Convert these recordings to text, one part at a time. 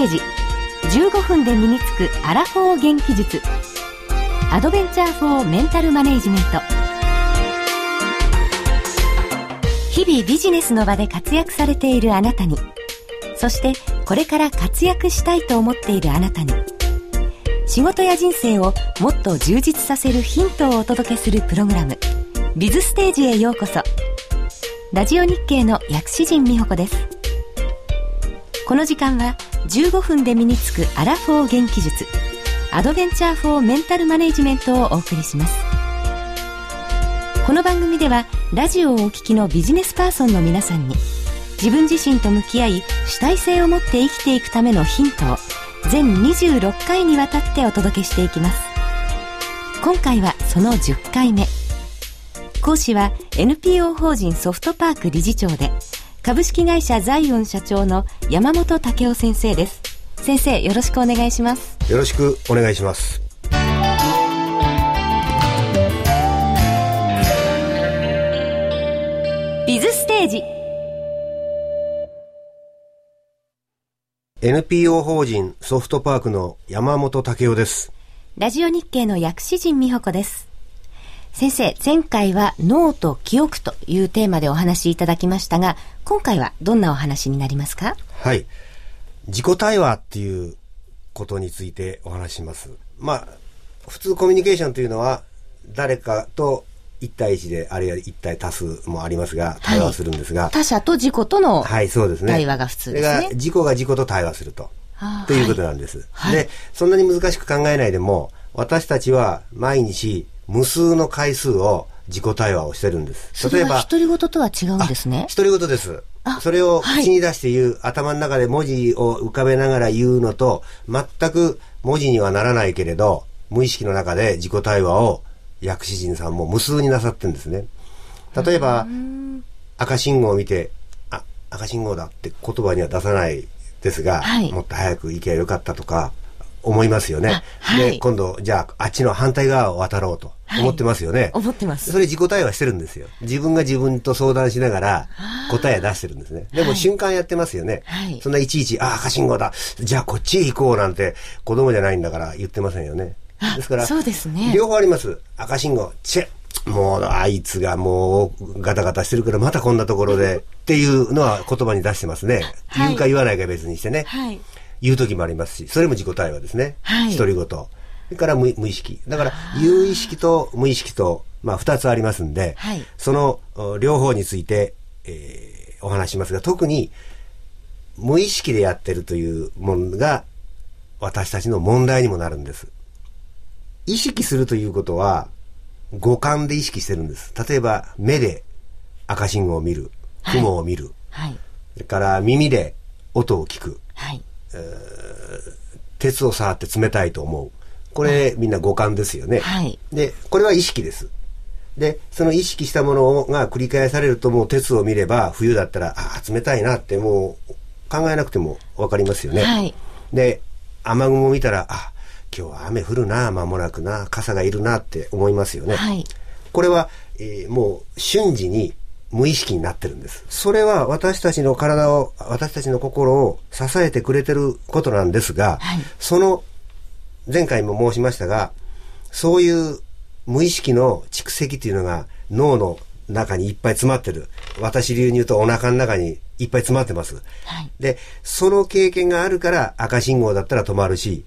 ページ。15分で身につくアラフォー元気術。アドベンチャー・フォー・メンタル・マネージメント。日々ビジネスの場で活躍されているあなたに。そしてこれから活躍したいと思っているあなたに。仕事や人生をもっと充実させるヒントをお届けするプログラム「ビズステージへようこそ」ラジオ日経の薬師陣美穂子です。この時間は15分で身につくアラフォー元気術アドベンチャー・フォー・メンタル・マネジメントをお送りします。この番組ではラジオをお聞きのビジネスパーソンの皆さんに自分自身と向き合い主体性を持って生きていくためのヒントを全26回にわたってお届けしていきます。今回はその10回目。講師は NPO 法人ソフトパーク理事長で株式会社ザイオン社長の山本武雄先生です。先生よろしくお願いします。よろしくお願いします。ビズステージ。NPO 法人ソフトパークの山本武雄です。ラジオ日経の薬師陣美穂子です先生、前回は脳と記憶というテーマでお話しいただきましたが、今回はどんなお話になりますか？はい。自己対話っていうことについてお話します。まあ、普通コミュニケーションというのは、誰かと一対一で、あるいは一対多数もありますが、対話するんですが。はい、他者と自己とのはい、そうですね。対話が普通ですね。それが自己が自己と対話すると。ということなんです、はい、で、そんなに難しく考えないでも、私たちは毎日無数の回数を自己対話をしてるんです。例えば。独り言とは違うんですね。独り言です。それを口に出して言う、はい、頭の中で文字を浮かべながら言うのと、全く文字にはならないけれど、無意識の中で自己対話を薬師人さんも無数になさってるんですね。例えば、赤信号を見て、あ、赤信号だって言葉には出さないですが、はい、もっと早く行けばよかったとか、思いますよね。はい、で、今度、じゃあ、あっちの反対側を渡ろうと思ってますよね。はい、思ってます。それ自己対話してるんですよ。自分が自分と相談しながら答え出してるんですね。でも瞬間やってますよね。はい、そんないちいち、あ、赤信号だ。じゃあこっちへ行こうなんて子供じゃないんだから言ってませんよね。ですから、そうですね。両方あります。赤信号、チェもう、あいつがもうガタガタしてるからまたこんなところでっていうのは言葉に出してますね。言うか言わないか別にしてね。はい。言う時もありますし、それも自己対話ですね。はい。独り言。それから無無意識。だから、有意識と無意識と、まあ、二つありますんで、はい、その両方について、えー、お話しますが、特に、無意識でやってるというものが、私たちの問題にもなるんです。意識するということは、五感で意識してるんです。例えば、目で赤信号を見る、雲を見る、はい、それから耳で音を聞く、はい、鉄を触って冷たいと思う。これ、みんな五感ですよね。はい。で、これは意識です。で、その意識したものが繰り返されるともう鉄を見れば冬だったら、ああ、冷たいなってもう考えなくてもわかりますよね。はい。で、雨雲を見たら、あ、今日は雨降るな、間もなくな、傘がいるなって思いますよね。はい。これは、えー、もう瞬時に無意識になってるんです。それは私たちの体を、私たちの心を支えてくれてることなんですが、はい、その、前回も申しましたが、そういう無意識の蓄積というのが脳の中にいっぱい詰まってる。私流に言うとお腹の中にいっぱい詰まってます。はい、で、その経験があるから赤信号だったら止まるし、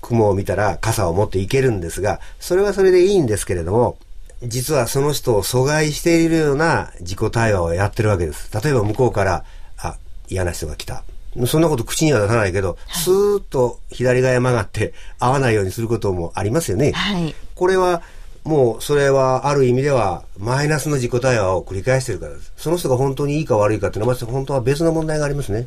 雲を見たら傘を持っていけるんですが、それはそれでいいんですけれども、実はその人を阻害しているような自己対話をやってるわけです。例えば向こうから、あ、嫌な人が来た。そんなこと口には出さないけど、スーッと左側へ曲がって合わないようにすることもありますよね。はい、これはもうそれはある意味ではマイナスの自己対話を繰り返してるからです。その人が本当にいいか悪いかっていうのは本当は別の問題がありますね。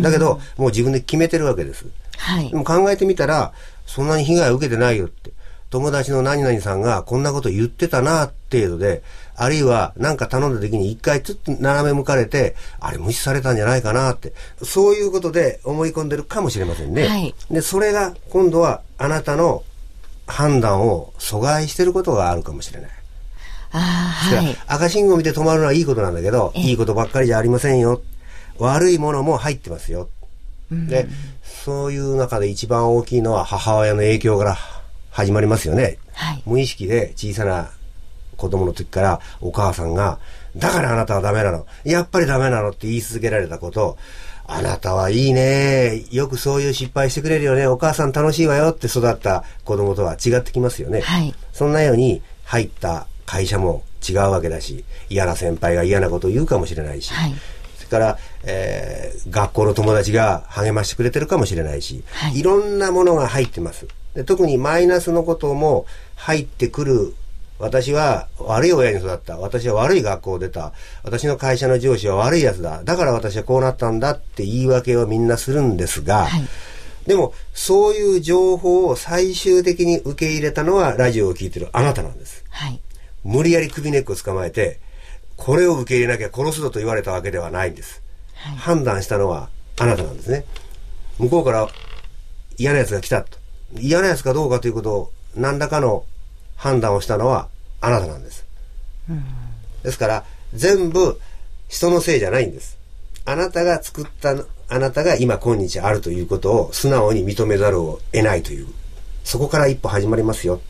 だけど、もう自分で決めてるわけです。はい、でも考えてみたら、そんなに被害を受けてないよって。友達の何々さんがこんなこと言ってたな、程度で、あるいは何か頼んだ時に一回ちょっと斜め向かれて、あれ無視されたんじゃないかなって、そういうことで思い込んでるかもしれませんね。はい、で、それが今度はあなたの判断を阻害してることがあるかもしれない。あはい、赤信号を見て止まるのはいいことなんだけど、いいことばっかりじゃありませんよ。悪いものも入ってますよ。で、そういう中で一番大きいのは母親の影響から始まりますよね。はい、無意識で小さな子供の時からお母さんが、だからあなたはダメなの。やっぱりダメなのって言い続けられたこと、あなたはいいね。よくそういう失敗してくれるよね。お母さん楽しいわよって育った子供とは違ってきますよね。はい、そんなように入った会社も違うわけだし、嫌な先輩が嫌なことを言うかもしれないし、はい、から、えー、学校の友達が励ましてくれてるかもしれないし、はい、いろんなものが入ってます。で特にマイナスのことも入ってくる私は悪い親に育った。私は悪い学校を出た。私の会社の上司は悪い奴だ。だから私はこうなったんだって言い訳をみんなするんですが、はい、でもそういう情報を最終的に受け入れたのはラジオを聴いてるあなたなんです。はい、無理やり首根っこ捕まえて、これを受け入れなきゃ殺すぞと言われたわけではないんです。はい、判断したのはあなたなんですね。向こうから嫌な奴が来たと。嫌な奴かどうかということを何らかの判断をしたのはあなたなんです。ですから、全部人のせいじゃないんです。あなたが作った、あなたが今今日あるということを素直に認めざるを得ないという、そこから一歩始まりますよ。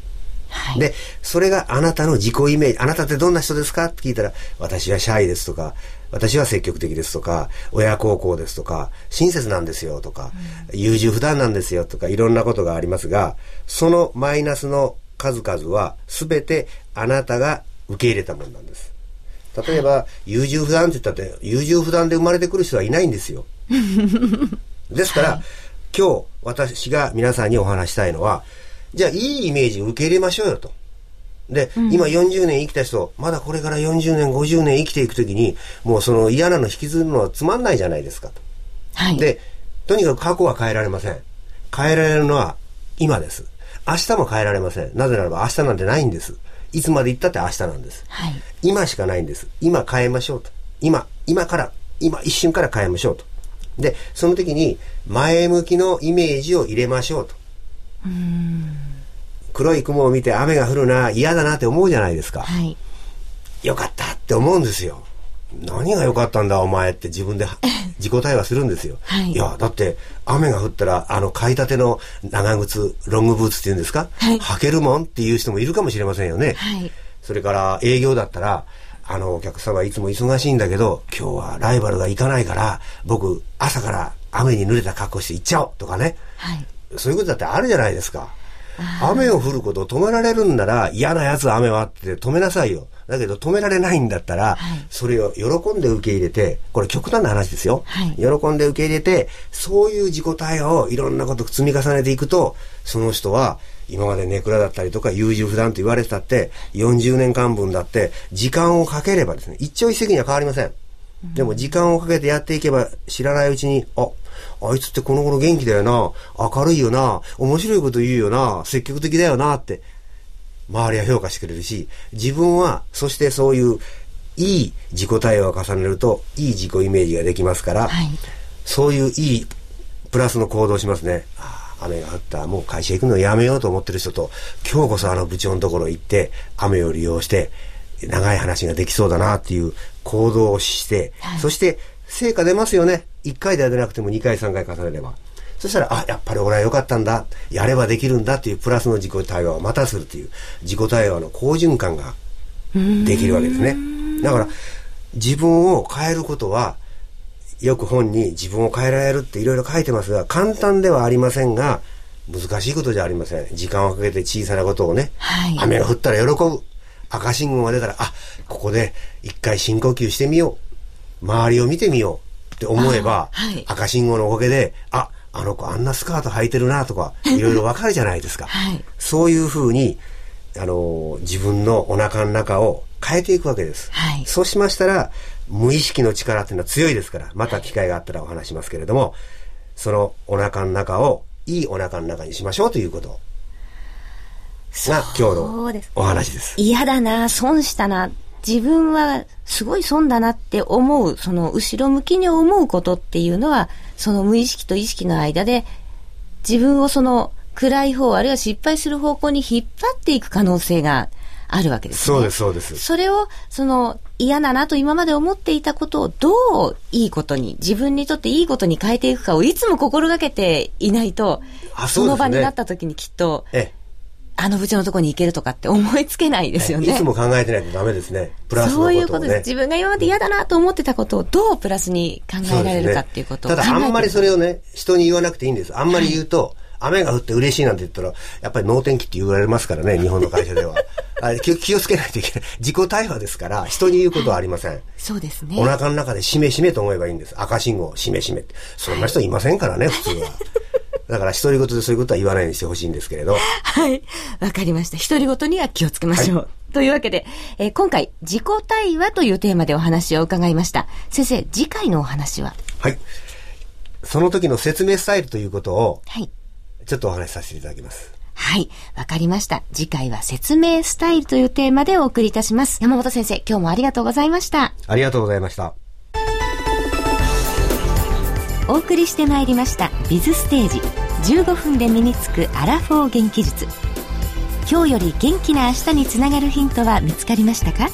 はい、で、それがあなたの自己イメージ、あなたってどんな人ですか？って聞いたら、私はシャイですとか、私は積極的ですとか、親孝行ですとか、親切なんですよとか、うん、優柔不断なんですよとか、いろんなことがありますが、そのマイナスの数々は全てあなたが受け入れたものなんです。例えば、優柔不断って言ったって、優柔不断で生まれてくる人はいないんですよ。ですから、はい、今日私が皆さんにお話したいのは、じゃあいいイメージを受け入れましょうよと。で、うん、今40年生きた人、まだこれから40年、50年生きていくときに、もうその嫌なの引きずるのはつまんないじゃないですかと。はい。で、とにかく過去は変えられません。変えられるのは今です。明日も変えられません。なぜならば明日なんてないんです。いつまで行ったって明日なんです。はい、今しかないんです。今変えましょうと。今、今から、今一瞬から変えましょうと。で、その時に前向きのイメージを入れましょうと。う黒い雲を見て雨が降るな、嫌だなって思うじゃないですか。はい、よかったって思うんですよ。何が良かったんだお前って自分で 自己対話するんですよ。はい、いや、だって雨が降ったらあの買いたての長靴、ロングブーツっていうんですか、はい、履けるもんっていう人もいるかもしれませんよね。はい、それから営業だったら、あのお客様いつも忙しいんだけど、今日はライバルが行かないから、僕朝から雨に濡れた格好して行っちゃおうとかね。はい、そういうことだってあるじゃないですか。雨を降ることを止められるんなら嫌なやつ雨はって止めなさいよ。だけど止められないんだったら、はい、それを喜んで受け入れて、これ極端な話ですよ。はい、喜んで受け入れて、そういう自己対応をいろんなこと積み重ねていくと、その人は今までネクラだったりとか優柔不断と言われてたって、40年間分だって、時間をかければですね、一朝一夕には変わりません。でも時間をかけてやっていけば知らないうちに、あ、あいつってこの頃元気だよな、明るいよな、面白いこと言うよな、積極的だよなって、周りは評価してくれるし、自分は、そしてそういういい自己対話を重ねると、いい自己イメージができますから、はい、そういういいプラスの行動をしますね。雨が降った、もう会社行くのやめようと思ってる人と、今日こそあの部長のところ行って、雨を利用して、長い話ができそうだなっていう行動をして、はい、そして成果出ますよね。1回では出なくても2回3回重ねれば。そしたら、あ、やっぱり俺は良かったんだ。やればできるんだっていうプラスの自己対話をまたするっていう自己対話の好循環ができるわけですね。だから、自分を変えることは、よく本に自分を変えられるっていろいろ書いてますが、簡単ではありませんが、難しいことじゃありません。時間をかけて小さなことをね、はい、雨が降ったら喜ぶ。赤信号が出たら、あ、ここで一回深呼吸してみよう。周りを見てみようって思えば、はい、赤信号のおかげで、あ、あの子あんなスカート履いてるなとか、いろいろわかるじゃないですか。はい、そういうふうに、あの、自分のお腹の中を変えていくわけです。はい、そうしましたら、無意識の力っていうのは強いですから、また機会があったらお話しますけれども、そのお腹の中をいいお腹の中にしましょうということが今日のお話です。嫌だな、損したな、自分はすごい損だなって思う、その後ろ向きに思うことっていうのは、その無意識と意識の間で、自分をその暗い方、あるいは失敗する方向に引っ張っていく可能性があるわけですね。そうです、そうです。それを、その嫌だなと今まで思っていたことをどういいことに、自分にとっていいことに変えていくかをいつも心がけていないと、そね、その場になった時にきっと、ええあの部長のところに行けるとかって思いつけないですよね。いつも考えてないとダメですね。プラスのこと、ね、そういうことです。自分が今まで嫌だなと思ってたことをどうプラスに考えられるかっていうことを、ね、ただあんまりそれをね、人に言わなくていいんです。あんまり言うと、はい雨が降って嬉しいなんて言ったら、やっぱり能天気って言われますからね、日本の会社では。あ気気をつけないといけない。自己対話ですから、人に言うことはありません。はい、そうですね。お腹の中でしめしめと思えばいいんです。赤信号、しめしめそんな人いませんからね、普通は。だから、独り言でそういうことは言わないようにしてほしいんですけれど。はい。わかりました。独り言には気をつけましょう。はい、というわけで、えー、今回、自己対話というテーマでお話を伺いました。先生、次回のお話は？はい。その時の説明スタイルということを、はい。ちょっとお話しさせていただきます。はい。わかりました。次回は説明スタイルというテーマでお送りいたします。山本先生、今日もありがとうございました。ありがとうございました。お送りしてまいりました「ビズステージ。15分で身につくアラフォー元気術」今日より元気な明日につながるヒントは見つかりましたか？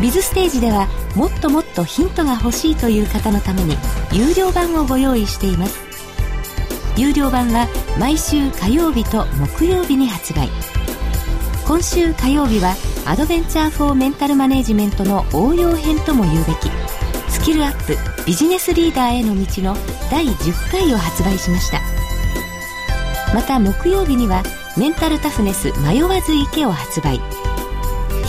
ビズステージではもっともっとヒントが欲しいという方のために有料版をご用意しています。有料版は毎週火曜日と木曜日に発売。今週火曜日はアドベンチャー・フォー・メンタル・マネジメントの応用編とも言うべき。キルアップビジネスリーダーへの道の第10回を発売しました。また木曜日にはメンタルタフネス迷わず池を発売。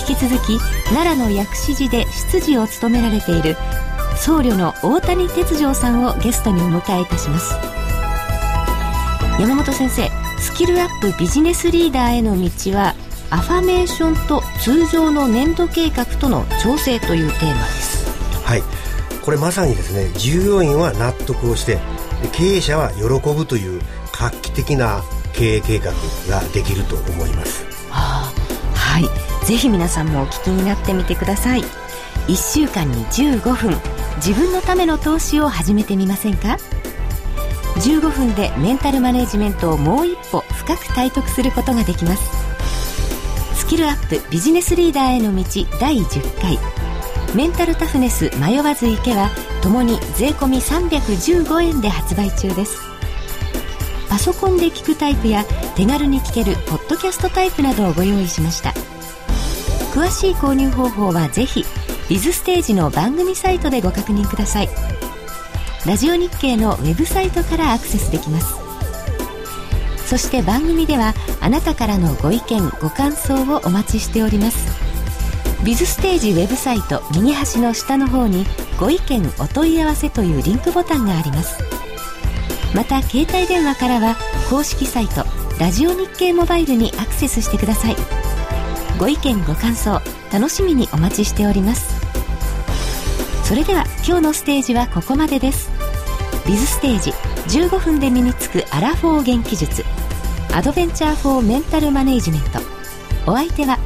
引き続き奈良の薬師寺で執事を務められている僧侶の大谷哲丈さんをゲストにお迎えいたします。山本先生スキルアップビジネスリーダーへの道はアファメーションと通常の年度計画との調整というテーマです。はい。これまさにですね従業員は納得をして経営者は喜ぶという画期的な経営計画ができると思います、はあ、はい。ぜひ皆さんもお聞きになってみてください。1週間に15分。自分のための投資を始めてみませんか？15分でメンタルマネジメントをもう一歩深く体得することができます。スキルアップビジネスリーダーへの道第10回。メンタルタフネス迷わず池はともに税込315円で発売中です。パソコンで聞くタイプや手軽に聞けるポッドキャストタイプなどをご用意しました。詳しい購入方法はぜひビズステージの番組サイトでご確認ください。ラジオ日経のウェブサイトからアクセスできます。そして番組ではあなたからのご意見ご感想をお待ちしております。ビズステージウェブサイト右端の下の方にご意見お問い合わせというリンクボタンがあります。また携帯電話からは公式サイトラジオ日経モバイルにアクセスしてください。ご意見ご感想楽しみにお待ちしております。それでは今日のステージはここまでです。ビズステージ15分で身につくアラフォー元気術。アドベンチャーフォーメンタルマネージメント。お相手は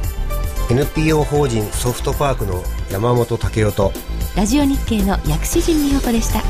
NPO 法人ソフトパークの山本武雄とラジオ日経の薬師陣美穂子でした。